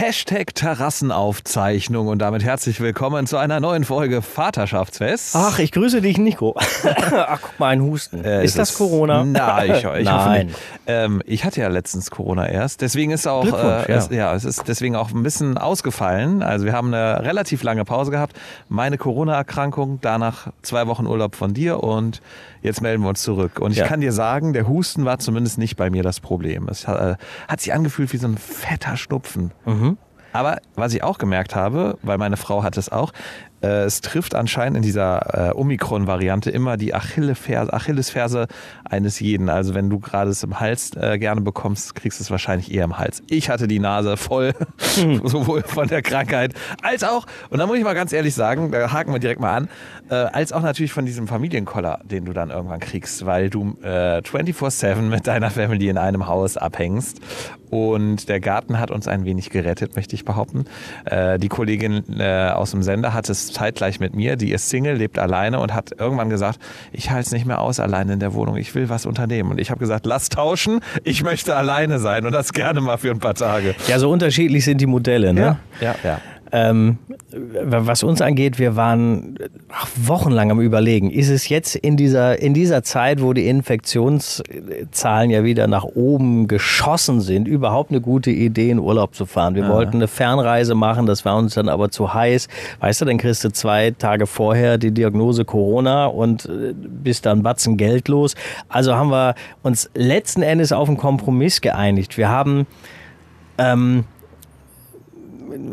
Hashtag Terrassenaufzeichnung und damit herzlich willkommen zu einer neuen Folge Vaterschaftsfest. Ach, ich grüße dich, Nico. Ach, guck mal, ein Husten. Äh, ist das Corona? Nein, ich, ich Nein. Ähm, ich hatte ja letztens Corona erst, deswegen ist auch, äh, es, ja. es ist deswegen auch ein bisschen ausgefallen. Also wir haben eine relativ lange Pause gehabt. Meine Corona-Erkrankung, danach zwei Wochen Urlaub von dir und jetzt melden wir uns zurück. Und ich ja. kann dir sagen, der Husten war zumindest nicht bei mir das Problem. Es äh, hat sich angefühlt wie so ein fetter Schnupfen. Mhm. Aber was ich auch gemerkt habe, weil meine Frau hat es auch, äh, es trifft anscheinend in dieser äh, Omikron-Variante immer die Achillesferse, Achillesferse eines jeden. Also wenn du gerade es im Hals äh, gerne bekommst, kriegst du es wahrscheinlich eher im Hals. Ich hatte die Nase voll, hm. sowohl von der Krankheit als auch, und da muss ich mal ganz ehrlich sagen, da haken wir direkt mal an, äh, als auch natürlich von diesem Familienkoller, den du dann irgendwann kriegst, weil du äh, 24-7 mit deiner Family in einem Haus abhängst. Und der Garten hat uns ein wenig gerettet, möchte ich behaupten. Äh, die Kollegin äh, aus dem Sender hat es zeitgleich mit mir, die ist Single, lebt alleine und hat irgendwann gesagt, ich halte es nicht mehr aus alleine in der Wohnung, ich will was unternehmen. Und ich habe gesagt, lass tauschen, ich möchte alleine sein und das gerne mal für ein paar Tage. Ja, so unterschiedlich sind die Modelle, ne? Ja, ja. ja. Ähm, was uns angeht, wir waren wochenlang am Überlegen, ist es jetzt in dieser, in dieser Zeit, wo die Infektionszahlen ja wieder nach oben geschossen sind, überhaupt eine gute Idee, in Urlaub zu fahren? Wir ja. wollten eine Fernreise machen, das war uns dann aber zu heiß. Weißt du, dann kriegst du zwei Tage vorher die Diagnose Corona und äh, bist dann batzen Geld los. Also haben wir uns letzten Endes auf einen Kompromiss geeinigt. Wir haben ähm,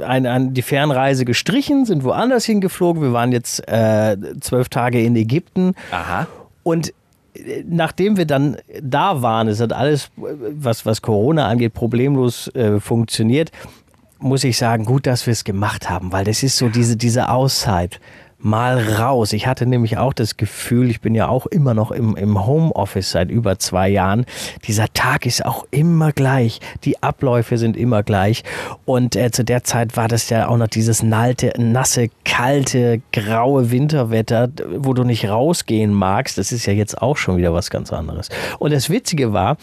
ein, ein, die Fernreise gestrichen, sind woanders hingeflogen. Wir waren jetzt äh, zwölf Tage in Ägypten. Aha. Und äh, nachdem wir dann da waren, es hat alles, was, was Corona angeht, problemlos äh, funktioniert, muss ich sagen, gut, dass wir es gemacht haben, weil das ist so diese, diese Auszeit mal raus. Ich hatte nämlich auch das Gefühl, ich bin ja auch immer noch im, im Homeoffice seit über zwei Jahren. Dieser Tag ist auch immer gleich. Die Abläufe sind immer gleich. Und äh, zu der Zeit war das ja auch noch dieses nalte, nasse, kalte, graue Winterwetter, wo du nicht rausgehen magst. Das ist ja jetzt auch schon wieder was ganz anderes. Und das Witzige war,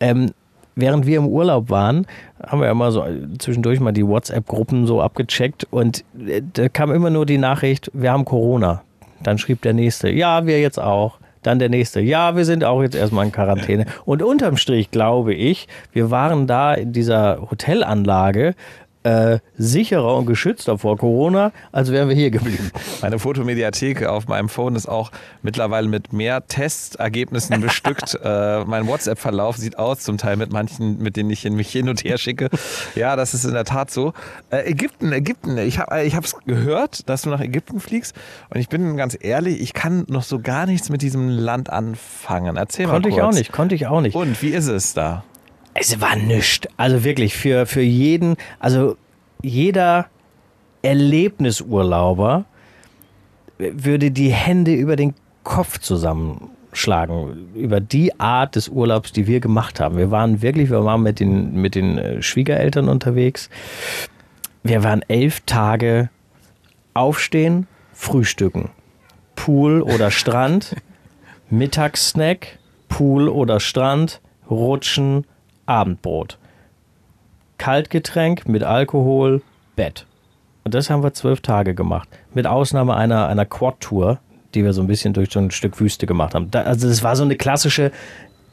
ähm, während wir im Urlaub waren, haben wir ja mal so zwischendurch mal die WhatsApp-Gruppen so abgecheckt und äh, da kam immer nur die Nachricht, wir haben Corona. Dann schrieb der Nächste, ja, wir jetzt auch. Dann der nächste, ja, wir sind auch jetzt erstmal in Quarantäne. Und unterm Strich glaube ich, wir waren da in dieser Hotelanlage äh, sicherer und geschützter vor Corona, als wären wir hier geblieben. Meine Fotomediathek auf meinem Phone ist auch mittlerweile mit mehr Testergebnissen bestückt. äh, mein WhatsApp-Verlauf sieht aus, zum Teil mit manchen, mit denen ich mich hin und her schicke. Ja, das ist in der Tat so. Äh, Ägypten, Ägypten. Ich habe ich es gehört, dass du nach Ägypten fliegst. Und ich bin ganz ehrlich, ich kann noch so gar nichts mit diesem Land anfangen. Erzähl konnte mal kurz. Konnte ich auch nicht, konnte ich auch nicht. Und wie ist es da? Es war nichts. Also wirklich für, für jeden, also jeder Erlebnisurlauber würde die Hände über den Kopf zusammenschlagen über die Art des Urlaubs, die wir gemacht haben. Wir waren wirklich, wir waren mit den, mit den äh, Schwiegereltern unterwegs. Wir waren elf Tage aufstehen, frühstücken, Pool oder Strand, Mittagssnack, Pool oder Strand, rutschen, Abendbrot. Kaltgetränk mit Alkohol, Bett. Und das haben wir zwölf Tage gemacht. Mit Ausnahme einer, einer Quad-Tour, die wir so ein bisschen durch so ein Stück Wüste gemacht haben. Da, also das war so eine klassische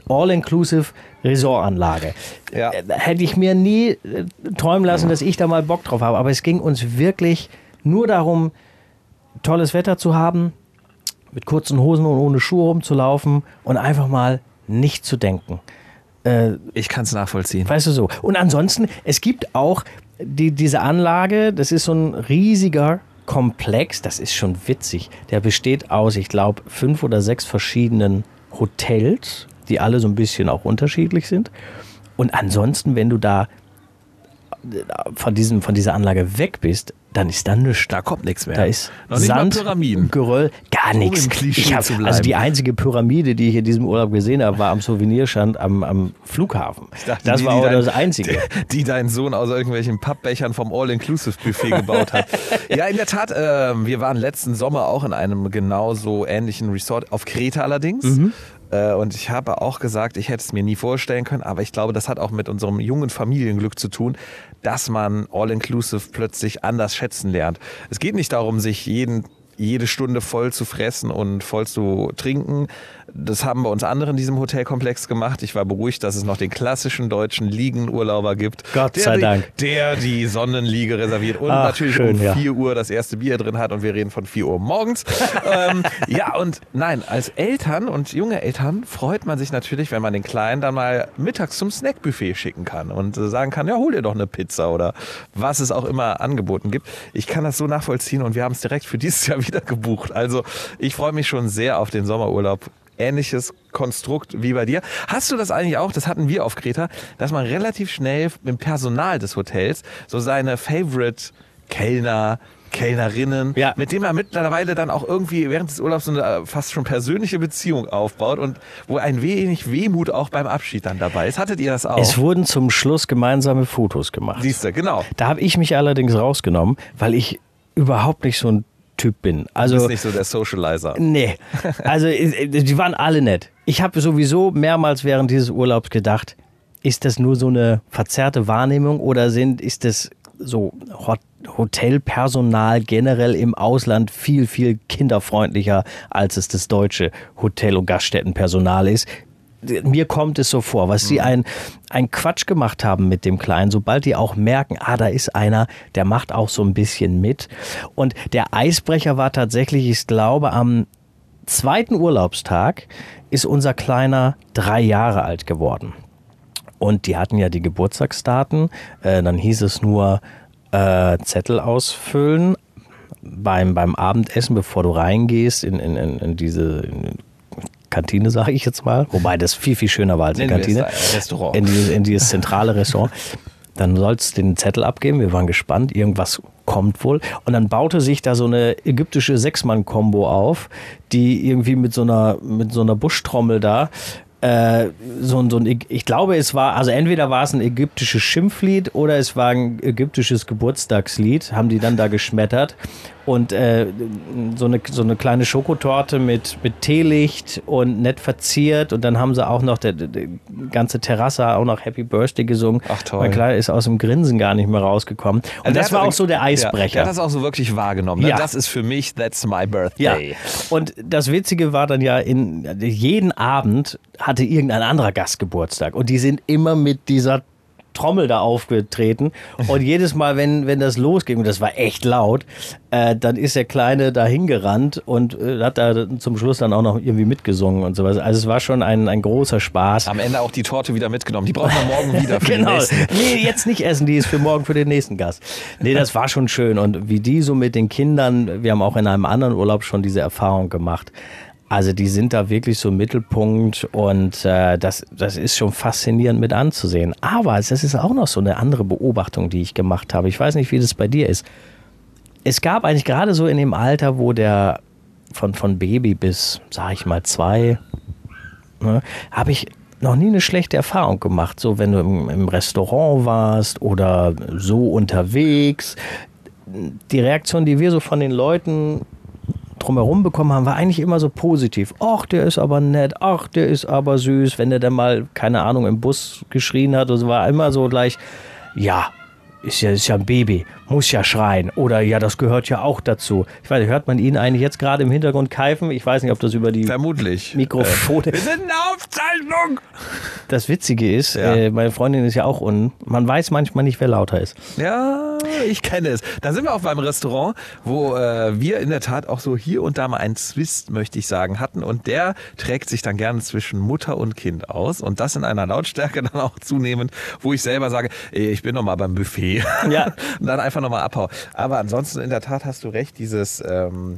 All-Inclusive Resortanlage. Ja. Hätte ich mir nie äh, träumen lassen, dass ich da mal Bock drauf habe. Aber es ging uns wirklich nur darum, tolles Wetter zu haben, mit kurzen Hosen und ohne Schuhe rumzulaufen und einfach mal nicht zu denken. Äh, ich kann es nachvollziehen. Weißt du so. Und ansonsten, es gibt auch die, diese Anlage, das ist so ein riesiger Komplex, das ist schon witzig. Der besteht aus, ich glaube, fünf oder sechs verschiedenen Hotels, die alle so ein bisschen auch unterschiedlich sind. Und ansonsten, wenn du da äh, von, diesem, von dieser Anlage weg bist, dann ist da nichts. Da kommt nichts mehr. Da ist Noch Sand, Pyramiden. Geröll, gar nichts. Ich hab, also die einzige Pyramide, die ich in diesem Urlaub gesehen habe, war am Souvenirstand am, am Flughafen. Dachte, das die, war auch dein, das Einzige. Die, die dein Sohn aus irgendwelchen Pappbechern vom All-Inclusive-Buffet gebaut hat. ja, in der Tat, äh, wir waren letzten Sommer auch in einem genauso ähnlichen Resort, auf Kreta allerdings. Mhm. Äh, und ich habe auch gesagt, ich hätte es mir nie vorstellen können, aber ich glaube, das hat auch mit unserem jungen Familienglück zu tun, dass man All-Inclusive plötzlich anders schätzen lernt. Es geht nicht darum, sich jeden jede Stunde voll zu fressen und voll zu trinken. Das haben bei uns andere in diesem Hotelkomplex gemacht. Ich war beruhigt, dass es noch den klassischen deutschen Liegenurlauber gibt. Gott sei der, Dank. Der die Sonnenliege reserviert und Ach, natürlich schön, um ja. 4 Uhr das erste Bier drin hat und wir reden von 4 Uhr morgens. ähm, ja, und nein, als Eltern und junge Eltern freut man sich natürlich, wenn man den Kleinen dann mal mittags zum Snackbuffet schicken kann und sagen kann, ja, hol dir doch eine Pizza oder was es auch immer angeboten gibt. Ich kann das so nachvollziehen und wir haben es direkt für dieses Jahr wieder gebucht. Also ich freue mich schon sehr auf den Sommerurlaub ähnliches Konstrukt wie bei dir. Hast du das eigentlich auch, das hatten wir auf Kreta, dass man relativ schnell mit dem Personal des Hotels so seine Favorite Kellner, Kellnerinnen, ja. mit denen man mittlerweile dann auch irgendwie während des Urlaubs so eine äh, fast schon persönliche Beziehung aufbaut und wo ein wenig Wehmut auch beim Abschied dann dabei ist. Hattet ihr das auch? Es wurden zum Schluss gemeinsame Fotos gemacht. Siehst du, genau. Da habe ich mich allerdings rausgenommen, weil ich überhaupt nicht so ein Typ bin. Also, du bist nicht so der Socializer. Nee. Also, die waren alle nett. Ich habe sowieso mehrmals während dieses Urlaubs gedacht, ist das nur so eine verzerrte Wahrnehmung oder sind, ist das so Hotelpersonal generell im Ausland viel, viel kinderfreundlicher, als es das deutsche Hotel- und Gaststättenpersonal ist mir kommt es so vor, was sie mhm. ein, ein Quatsch gemacht haben mit dem Kleinen, sobald die auch merken, ah, da ist einer, der macht auch so ein bisschen mit. Und der Eisbrecher war tatsächlich, ich glaube, am zweiten Urlaubstag ist unser Kleiner drei Jahre alt geworden. Und die hatten ja die Geburtstagsdaten. Äh, dann hieß es nur äh, Zettel ausfüllen beim, beim Abendessen, bevor du reingehst in, in, in diese Kantine, sage ich jetzt mal. Wobei das viel, viel schöner war als eine Kantine. Restaurant. In dieses, in dieses zentrale Restaurant. Dann sollst du den Zettel abgeben. Wir waren gespannt. Irgendwas kommt wohl. Und dann baute sich da so eine ägyptische Sechsmann-Kombo auf, die irgendwie mit so einer, mit so einer Buschtrommel da äh, so, so ein, ich glaube, es war, also entweder war es ein ägyptisches Schimpflied oder es war ein ägyptisches Geburtstagslied, haben die dann da geschmettert. Und äh, so, eine, so eine kleine Schokotorte mit, mit Teelicht und nett verziert. Und dann haben sie auch noch, der, der ganze Terrasse auch noch Happy Birthday gesungen. Ach toll. Mein Kleiner ist aus dem Grinsen gar nicht mehr rausgekommen. Und also das war auch so der Eisbrecher. Ja, der hat das auch so wirklich wahrgenommen. Ne? Ja. Das ist für mich, that's my birthday. Ja. Und das Witzige war dann ja, in jeden Abend hatte irgendein anderer Gast Geburtstag. Und die sind immer mit dieser Trommel da aufgetreten. Und jedes Mal, wenn, wenn das losging, und das war echt laut, äh, dann ist der Kleine da hingerannt und äh, hat da zum Schluss dann auch noch irgendwie mitgesungen und sowas. Also es war schon ein, ein großer Spaß. Am Ende auch die Torte wieder mitgenommen. Die brauchen wir morgen wieder für genau. den nächsten. Nee, jetzt nicht essen, die ist für morgen für den nächsten Gast. Nee, das war schon schön. Und wie die so mit den Kindern, wir haben auch in einem anderen Urlaub schon diese Erfahrung gemacht. Also die sind da wirklich so im Mittelpunkt und äh, das, das ist schon faszinierend mit anzusehen. Aber es ist auch noch so eine andere Beobachtung, die ich gemacht habe. Ich weiß nicht, wie das bei dir ist. Es gab eigentlich gerade so in dem Alter, wo der von, von Baby bis, sag ich mal, zwei, ne, habe ich noch nie eine schlechte Erfahrung gemacht. So, wenn du im, im Restaurant warst oder so unterwegs. Die Reaktion, die wir so von den Leuten drumherum bekommen haben, war eigentlich immer so positiv. Ach, der ist aber nett, ach, der ist aber süß. Wenn der dann mal, keine Ahnung, im Bus geschrien hat, das war immer so gleich, ja, ist ja, ist ja ein Baby, muss ja schreien. Oder ja, das gehört ja auch dazu. Ich weiß, hört man ihn eigentlich jetzt gerade im Hintergrund keifen? Ich weiß nicht, ob das über die Vermutlich. Mikrofone. Äh, wir sind in der Aufzeichnung! Das Witzige ist, ja. äh, meine Freundin ist ja auch unten. Man weiß manchmal nicht, wer lauter ist. Ja, ich kenne es. Da sind wir auch beim Restaurant, wo äh, wir in der Tat auch so hier und da mal einen Zwist, möchte ich sagen, hatten. Und der trägt sich dann gerne zwischen Mutter und Kind aus. Und das in einer Lautstärke dann auch zunehmend, wo ich selber sage, ich bin noch mal beim Buffet. Ja. und dann einfach nochmal abhau. Aber ansonsten in der Tat hast du recht, dieses... Ähm,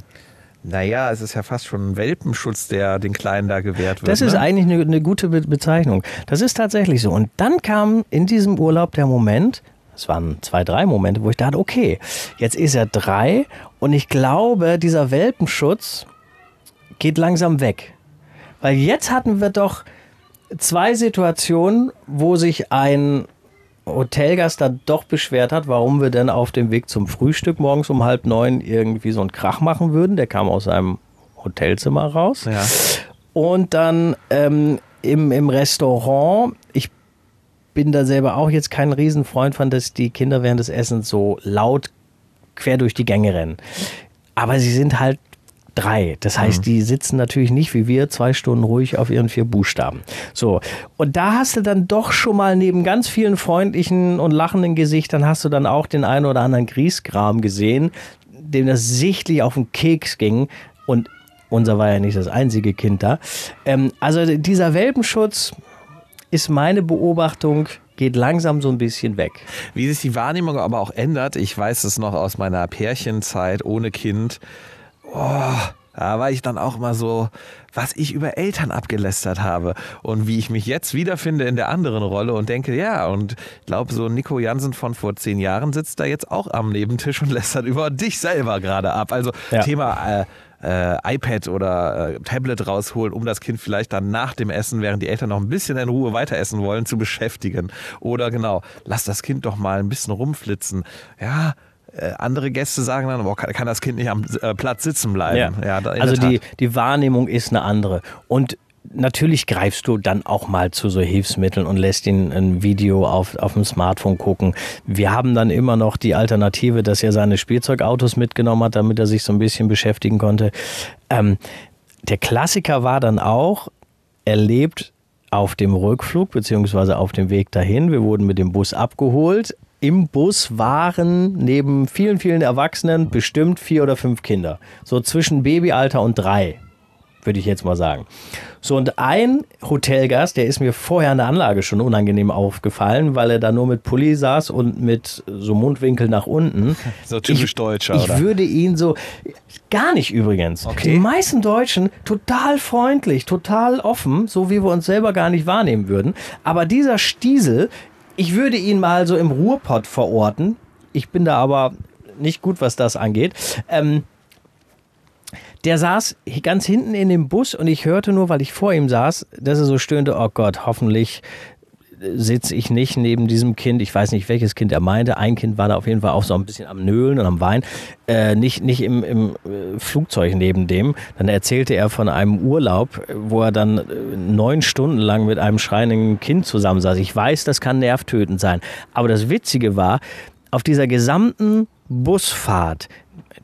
naja, es ist ja fast schon ein Welpenschutz, der den Kleinen da gewährt wird. Das ist ne? eigentlich eine, eine, gute Bezeichnung. Das ist tatsächlich so. Und dann kam in diesem Urlaub der Moment, es waren zwei, drei Momente, wo ich dachte, okay, jetzt ist er drei und ich glaube, dieser Welpenschutz geht langsam weg. Weil jetzt hatten wir doch zwei Situationen, wo sich ein Hotelgast dann doch beschwert hat, warum wir denn auf dem Weg zum Frühstück morgens um halb neun irgendwie so einen Krach machen würden. Der kam aus seinem Hotelzimmer raus. Ja. Und dann ähm, im, im Restaurant, ich bin da selber auch jetzt kein Riesenfreund von, dass die Kinder während des Essens so laut quer durch die Gänge rennen. Aber sie sind halt drei. Das heißt, mhm. die sitzen natürlich nicht wie wir zwei Stunden ruhig auf ihren vier Buchstaben. So. Und da hast du dann doch schon mal neben ganz vielen freundlichen und lachenden Gesichtern hast du dann auch den einen oder anderen Griesgram gesehen, dem das sichtlich auf den Keks ging. Und unser war ja nicht das einzige Kind da. Ähm, also dieser Welpenschutz ist meine Beobachtung geht langsam so ein bisschen weg. Wie sich die Wahrnehmung aber auch ändert, ich weiß es noch aus meiner Pärchenzeit ohne Kind. Oh, da war ich dann auch mal so, was ich über Eltern abgelästert habe und wie ich mich jetzt wiederfinde in der anderen Rolle und denke, ja, und ich glaube, so Nico Jansen von vor zehn Jahren sitzt da jetzt auch am Nebentisch und lästert über dich selber gerade ab. Also ja. Thema äh, äh, iPad oder äh, Tablet rausholen, um das Kind vielleicht dann nach dem Essen, während die Eltern noch ein bisschen in Ruhe weiter essen wollen, zu beschäftigen. Oder genau, lass das Kind doch mal ein bisschen rumflitzen. Ja, äh, andere Gäste sagen dann, boah, kann, kann, das Kind nicht am äh, Platz sitzen bleiben. Ja. ja also die, die Wahrnehmung ist eine andere. Und natürlich greifst du dann auch mal zu so Hilfsmitteln und lässt ihn ein Video auf, auf dem Smartphone gucken. Wir haben dann immer noch die Alternative, dass er seine Spielzeugautos mitgenommen hat, damit er sich so ein bisschen beschäftigen konnte. Ähm, der Klassiker war dann auch, er lebt auf dem Rückflug beziehungsweise auf dem Weg dahin. Wir wurden mit dem Bus abgeholt. Im Bus waren neben vielen, vielen Erwachsenen bestimmt vier oder fünf Kinder. So zwischen Babyalter und drei würde ich jetzt mal sagen. So, und ein Hotelgast, der ist mir vorher in der Anlage schon unangenehm aufgefallen, weil er da nur mit Pulli saß und mit so Mundwinkel nach unten. So typisch ich, Deutscher, ich oder? Ich würde ihn so, gar nicht übrigens. Okay. Die meisten Deutschen total freundlich, total offen, so wie wir uns selber gar nicht wahrnehmen würden. Aber dieser Stiesel, ich würde ihn mal so im Ruhrpott verorten. Ich bin da aber nicht gut, was das angeht. Ähm, der saß ganz hinten in dem Bus und ich hörte nur, weil ich vor ihm saß, dass er so stöhnte, oh Gott, hoffentlich sitze ich nicht neben diesem Kind. Ich weiß nicht, welches Kind er meinte. Ein Kind war da auf jeden Fall auch so ein bisschen am Nölen und am Weinen. Äh, nicht nicht im, im äh, Flugzeug neben dem. Dann erzählte er von einem Urlaub, wo er dann äh, neun Stunden lang mit einem schreienden Kind zusammensaß. Ich weiß, das kann nervtötend sein. Aber das Witzige war, auf dieser gesamten Busfahrt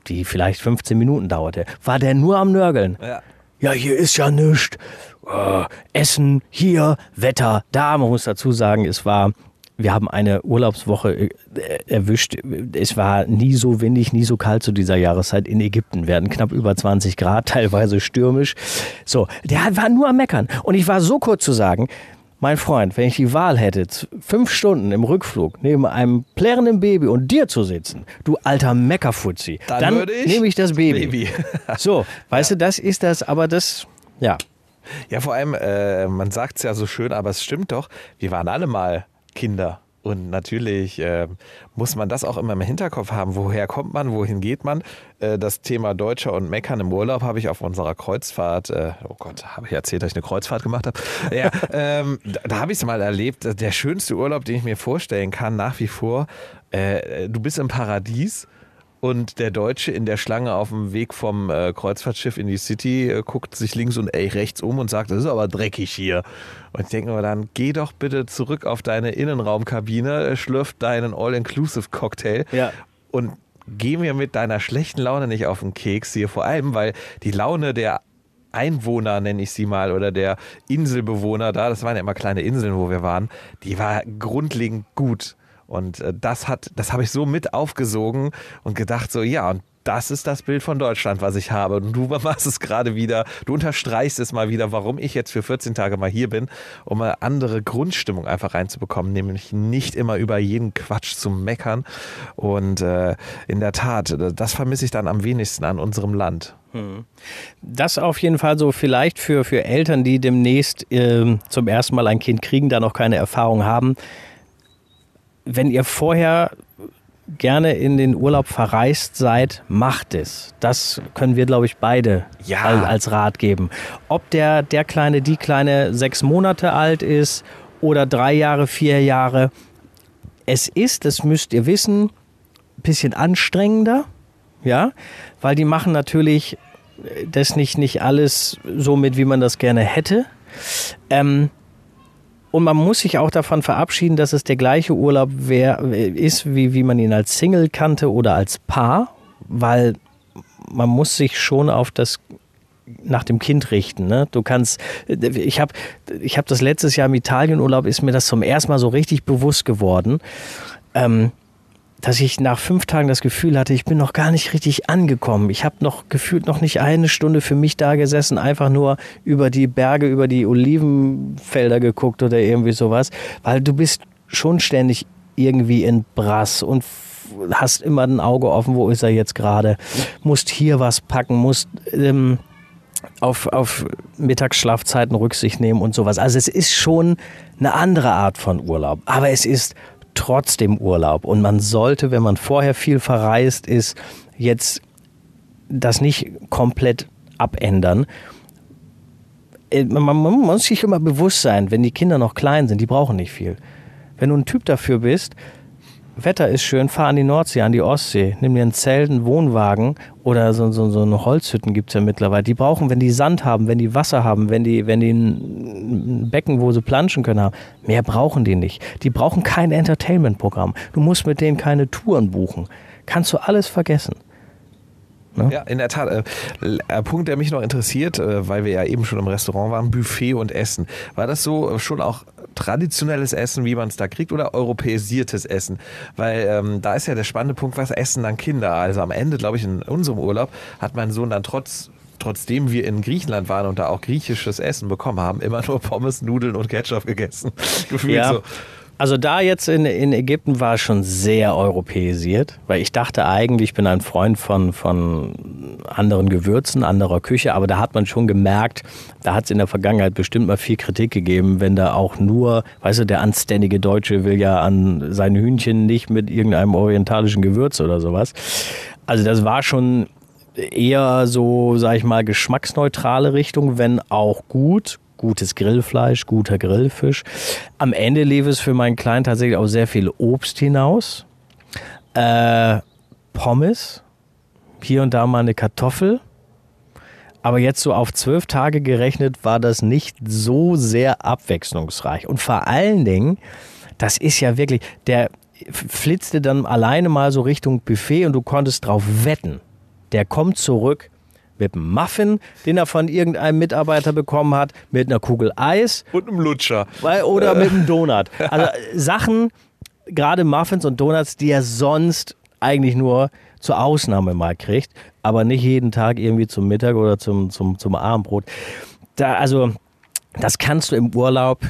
die vielleicht 15 Minuten dauerte, war der nur am Nörgeln. Ja, ja hier ist ja nichts. Äh, Essen, hier, Wetter, da. Man muss dazu sagen, es war wir haben eine Urlaubswoche äh, erwischt. Es war nie so windig, nie so kalt zu dieser Jahreszeit in Ägypten. Hatten knapp über 20 Grad, teilweise stürmisch. So, der war nur am Meckern. Und ich war so kurz zu sagen, mein Freund, wenn ich die Wahl hätte, fünf Stunden im Rückflug neben einem plärrenden Baby und dir zu sitzen, du alter Meckerfutzi, dann, dann nehme ich das Baby. Baby. so, weißt ja. du, das ist das, aber das, ja. Ja, vor allem, äh, man sagt es ja so schön, aber es stimmt doch, wir waren alle mal Kinder. Und natürlich äh, muss man das auch immer im Hinterkopf haben. Woher kommt man? Wohin geht man? Äh, das Thema Deutscher und Meckern im Urlaub habe ich auf unserer Kreuzfahrt, äh, oh Gott, habe ich erzählt, dass ich eine Kreuzfahrt gemacht habe? Ja, ähm, da, da habe ich es mal erlebt. Der schönste Urlaub, den ich mir vorstellen kann, nach wie vor. Äh, du bist im Paradies und der Deutsche in der Schlange auf dem Weg vom äh, Kreuzfahrtschiff in die City äh, guckt sich links und ey, rechts um und sagt, das ist aber dreckig hier. Und ich denke mir dann, geh doch bitte zurück auf deine Innenraumkabine, äh, schlürf deinen All-Inclusive-Cocktail ja. und geh mir mit deiner schlechten Laune nicht auf den Keks hier. Vor allem, weil die Laune der Einwohner, nenne ich sie mal, oder der Inselbewohner da, das waren ja immer kleine Inseln, wo wir waren, die war grundlegend gut. Und äh, das hat, das habe ich so mit aufgesogen und gedacht so, ja, und das ist das Bild von Deutschland, was ich habe. Und du machst es gerade wieder, du unterstreichst es mal wieder, warum ich jetzt für 14 Tage mal hier bin, um eine andere Grundstimmung einfach reinzubekommen, nämlich nicht immer über jeden Quatsch zu meckern. Und äh, in der Tat, das vermisse ich dann am wenigsten an unserem Land. Hm. Das auf jeden Fall so vielleicht für, für Eltern, die demnächst äh, zum ersten Mal ein Kind kriegen, da noch keine Erfahrung haben wenn ihr vorher gerne in den Urlaub verreist seid, macht es. Das können wir, glaube ich, beide ja. als Rat geben. Ob der, der Kleine, die Kleine sechs Monate alt ist oder drei Jahre, vier Jahre. Es ist, das müsst ihr wissen, ein bisschen anstrengender, ja, weil die machen natürlich das nicht, nicht alles so mit, wie man das gerne hätte. Ähm, und man muss sich auch davon verabschieden, dass es der gleiche Urlaub wär, ist, wie, wie man ihn als Single kannte oder als Paar, weil man muss sich schon auf das nach dem Kind richten. Ne? Du kannst, ich habe ich hab das letztes Jahr im Italienurlaub, ist mir das zum ersten Mal so richtig bewusst geworden. Ähm, dass ich nach fünf Tagen das Gefühl hatte, ich bin noch gar nicht richtig angekommen. Ich habe noch gefühlt noch nicht eine Stunde für mich da gesessen, einfach nur über die Berge, über die Olivenfelder geguckt oder irgendwie sowas, weil du bist schon ständig irgendwie in Brass und hast immer ein Auge offen, wo ist er jetzt gerade, musst hier was packen, musst ähm, auf, auf Mittagsschlafzeiten Rücksicht nehmen und sowas. Also es ist schon eine andere Art von Urlaub, aber es ist trotzdem Urlaub. Und man sollte, wenn man vorher viel verreist ist, jetzt das nicht komplett abändern. Äh, man, muss sich immer bewusst sein, wenn die Kinder noch klein sind, die brauchen nicht viel. Wenn du ein Typ dafür bist, Wetter ist schön, fahr an die Nordsee, an die Ostsee, nimm dir ein Zelt, einen Wohnwagen oder so, so, so eine Holzhütten gibt es ja mittlerweile. Die brauchen, wenn die Sand haben, wenn die Wasser haben, wenn die, wenn die ein Becken, wo sie planschen können haben, mehr brauchen die nicht. Die brauchen kein Entertainment-Programm. Du musst mit denen keine Touren buchen. Kannst du alles vergessen. Ne? Ja, in der Tat. Äh, Punkt, der mich noch interessiert, äh, weil wir ja eben schon im Restaurant waren, Buffet und Essen. War das so schon auch traditionelles Essen, wie man es da kriegt, oder europäisiertes Essen? Weil ähm, da ist ja der spannende Punkt, was essen dann Kinder? Also am Ende, glaube ich, in unserem Urlaub hat mein Sohn dann trotz trotzdem wir in Griechenland waren und da auch griechisches Essen bekommen haben, immer nur Pommes, Nudeln und Ketchup gegessen. Gefühlt ja. so. Also da jetzt in, in Ägypten war es schon sehr europäisiert, weil ich dachte eigentlich, ich bin ein Freund von, von anderen Gewürzen, anderer Küche, aber da hat man schon gemerkt, da hat es in der Vergangenheit bestimmt mal viel Kritik gegeben, wenn da auch nur, weißt du, der anständige Deutsche will ja an sein Hühnchen nicht mit irgendeinem orientalischen Gewürz oder sowas. Also das war schon eher so, sag ich mal, geschmacksneutrale Richtung, wenn auch gut, gutes Grillfleisch, guter Grillfisch. Am Ende lief es für meinen Kleinen tatsächlich auch sehr viel Obst hinaus. Äh, Pommes, hier und da mal eine Kartoffel. Aber jetzt so auf zwölf Tage gerechnet war das nicht so sehr abwechslungsreich. Und vor allen Dingen, das ist ja wirklich, der flitzte dann alleine mal so Richtung Buffet und du konntest drauf wetten. Der kommt zurück mit einem Muffin, den er von irgendeinem Mitarbeiter bekommen hat, mit einer Kugel Eis. Und einem Lutscher. Oder mit einem Donut. Also Sachen, gerade Muffins und Donuts, die er sonst eigentlich nur zur Ausnahme mal kriegt, aber nicht jeden Tag irgendwie zum Mittag oder zum, zum, zum Abendbrot. Da, also, das kannst du im Urlaub,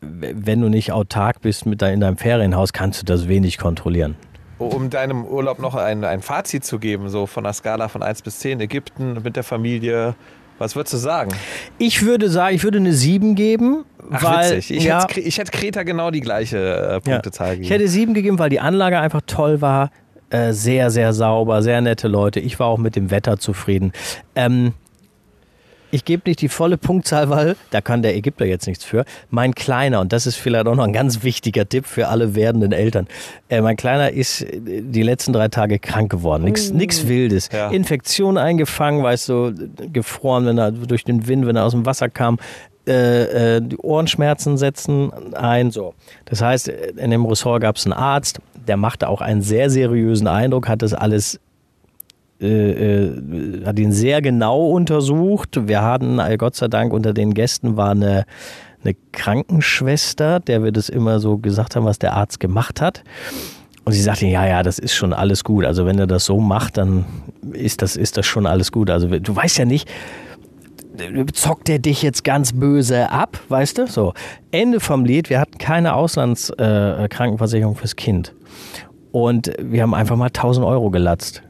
wenn du nicht autark bist mit dein, in deinem Ferienhaus, kannst du das wenig kontrollieren um deinem Urlaub noch ein, ein Fazit zu geben, so von der Skala von 1 bis 10, Ägypten mit der Familie, was würdest du sagen? Ich würde sagen, ich würde eine 7 geben. Ach, weil, witzig. Ich, ja, hätte, ich hätte Kreta genau die gleiche äh, Punktezahl ja. gegeben. Ich hätte 7 gegeben, weil die Anlage einfach toll war. Äh, sehr, sehr sauber, sehr nette Leute. Ich war auch mit dem Wetter zufrieden. Ähm, ich gebe nicht die volle Punktzahl, weil da kann der Ägypter jetzt nichts für. Mein Kleiner, und das ist vielleicht auch noch ein ganz wichtiger Tipp für alle werdenden Eltern, äh, mein Kleiner ist äh, die letzten drei Tage krank geworden. Nichts mm. Wildes. Ja. Infektion eingefangen, weißt du, gefroren, wenn er durch den Wind, wenn er aus dem Wasser kam. Äh, äh, die Ohrenschmerzen setzen ein. So. Das heißt, in dem Ressort gab es einen Arzt, der machte auch einen sehr seriösen Eindruck, hat das alles äh, äh, hat ihn sehr genau untersucht. Wir hatten, äh, Gott sei Dank, unter den Gästen war eine, eine Krankenschwester, der wir das immer so gesagt haben, was der Arzt gemacht hat. Und sie sagte, ja, ja, das ist schon alles gut. Also wenn er das so macht, dann ist das, ist das schon alles gut. Also du weißt ja nicht, zockt er dich jetzt ganz böse ab, weißt du? So, Ende vom Lied, wir hatten keine Auslandskrankenversicherung äh, fürs Kind. Und wir haben einfach mal 1000 Euro gelatzt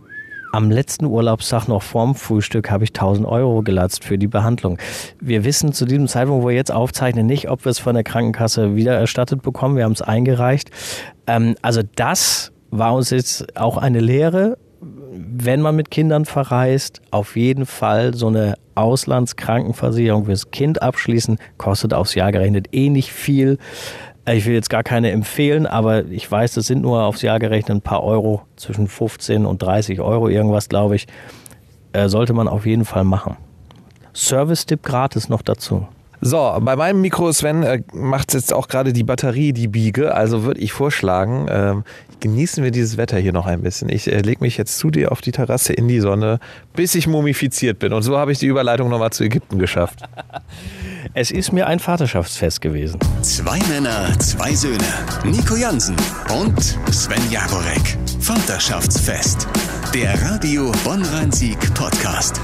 am letzten Urlaubstag noch vorm Frühstück habe ich 1000 Euro gelatzt für die Behandlung. Wir wissen zu diesem Zeitpunkt, wo wir jetzt aufzeichnen, nicht, ob wir es von der Krankenkasse wieder erstattet bekommen. Wir haben es eingereicht. Ähm, also das war uns jetzt auch eine Lehre, wenn man mit Kindern verreist, auf jeden Fall so eine Auslandskrankenversicherung fürs Kind abschließen. Kostet aufs Jahr gerechnet eh nicht viel. Ich will jetzt gar keine empfehlen, aber ich weiß, das sind nur aufs Jahr gerechnet ein paar Euro, zwischen 15 und 30 Euro irgendwas, glaube ich. Äh, sollte man auf jeden Fall machen. Service-Tipp gratis noch dazu. So, bei meinem Mikro, Sven, äh, macht jetzt auch gerade die Batterie die Biege. Also würde ich vorschlagen, äh, genießen wir dieses Wetter hier noch ein bisschen. Ich äh, lege mich jetzt zu dir auf die Terrasse in die Sonne, bis ich mumifiziert bin. Und so habe ich die Überleitung nochmal zu Ägypten geschafft. Es ist mir ein Vaterschaftsfest gewesen. Zwei Männer, zwei Söhne. Nico Jansen und Sven Jagorek. Vaterschaftsfest. Der Radio Bonn-Rhein-Sieg Podcast.